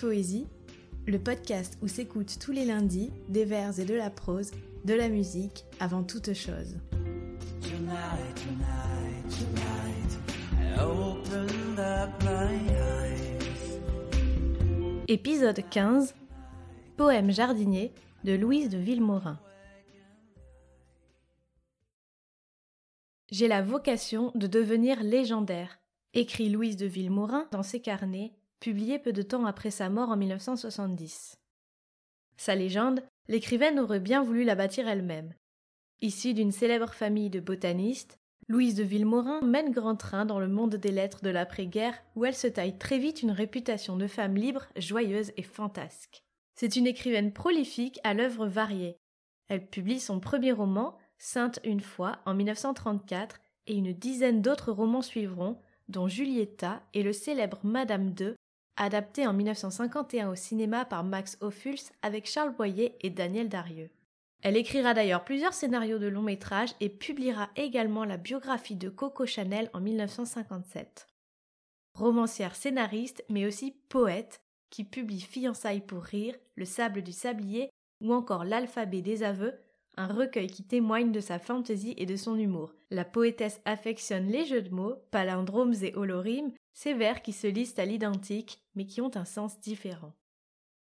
Poésie, le podcast où s'écoutent tous les lundis des vers et de la prose, de la musique avant toute chose. Tonight, tonight, tonight, I opened up my eyes. Épisode 15 Poème jardinier de Louise de Villemorin. J'ai la vocation de devenir légendaire, écrit Louise de Villemorin dans ses carnets, publiés peu de temps après sa mort en 1970. Sa légende, l'écrivaine aurait bien voulu la bâtir elle-même. Issue d'une célèbre famille de botanistes, Louise de Villemorin mène grand train dans le monde des lettres de l'après-guerre où elle se taille très vite une réputation de femme libre, joyeuse et fantasque. C'est une écrivaine prolifique à l'œuvre variée. Elle publie son premier roman, Sainte une fois, en 1934, et une dizaine d'autres romans suivront, dont Julietta et le célèbre Madame II, adapté en 1951 au cinéma par Max Ophuls avec Charles Boyer et Daniel Darieux. Elle écrira d'ailleurs plusieurs scénarios de long métrage et publiera également la biographie de Coco Chanel en 1957. Romancière scénariste, mais aussi poète, qui publie Fiançailles pour rire, Le sable du sablier ou encore L'alphabet des aveux, un recueil qui témoigne de sa fantaisie et de son humour. La poétesse affectionne les jeux de mots, palindromes et holorimes, ces vers qui se lisent à l'identique, mais qui ont un sens différent.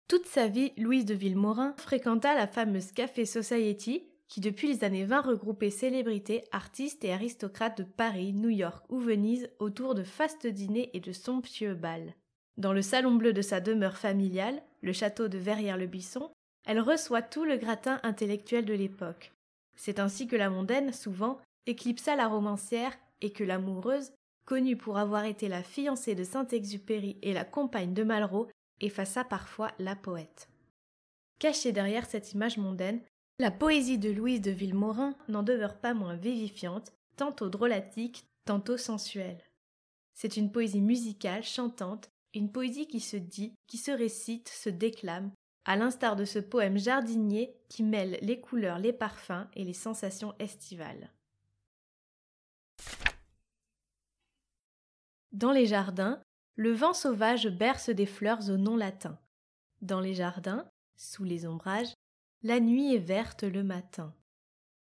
Toute sa vie, Louise de Villemorin fréquenta la fameuse Café Society, qui depuis les années 20 regroupait célébrités, artistes et aristocrates de Paris, New York ou Venise autour de fastes dîners et de somptueux bals. Dans le salon bleu de sa demeure familiale, le château de Verrières-le-Buisson, elle reçoit tout le gratin intellectuel de l'époque. C'est ainsi que la mondaine, souvent, éclipsa la romancière et que l'amoureuse, connue pour avoir été la fiancée de Saint-Exupéry et la compagne de Malraux, effaça parfois la poète. Cachée derrière cette image mondaine, la poésie de Louise de Villemorin n'en demeure pas moins vivifiante, tantôt drôlatique, tantôt sensuelle. C'est une poésie musicale, chantante, une poésie qui se dit, qui se récite, se déclame, à l'instar de ce poème jardinier qui mêle les couleurs, les parfums et les sensations estivales. Dans les jardins, le vent sauvage berce des fleurs au nom latin. Dans les jardins, sous les ombrages, la nuit est verte le matin.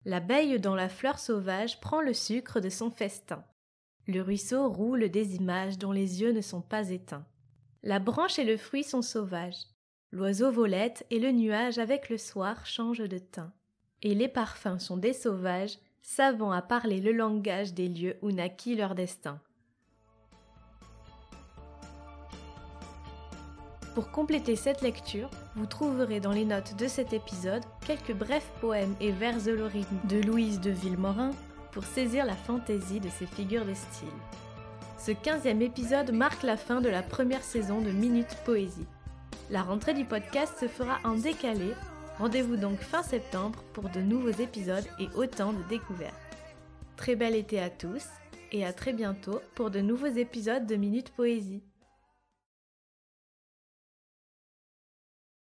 L'abeille dans la fleur sauvage prend le sucre de son festin. Le ruisseau roule des images dont les yeux ne sont pas éteints. La branche et le fruit sont sauvages. L'oiseau volette et le nuage avec le soir changent de teint. Et les parfums sont des sauvages, savants à parler le langage des lieux où naquit leur destin. Pour compléter cette lecture, vous trouverez dans les notes de cet épisode quelques brefs poèmes et vers oloriques de Louise de Villemorin pour saisir la fantaisie de ces figures de style. Ce quinzième épisode marque la fin de la première saison de Minute Poésie. La rentrée du podcast se fera en décalé. Rendez-vous donc fin septembre pour de nouveaux épisodes et autant de découvertes. Très bel été à tous et à très bientôt pour de nouveaux épisodes de Minute Poésie.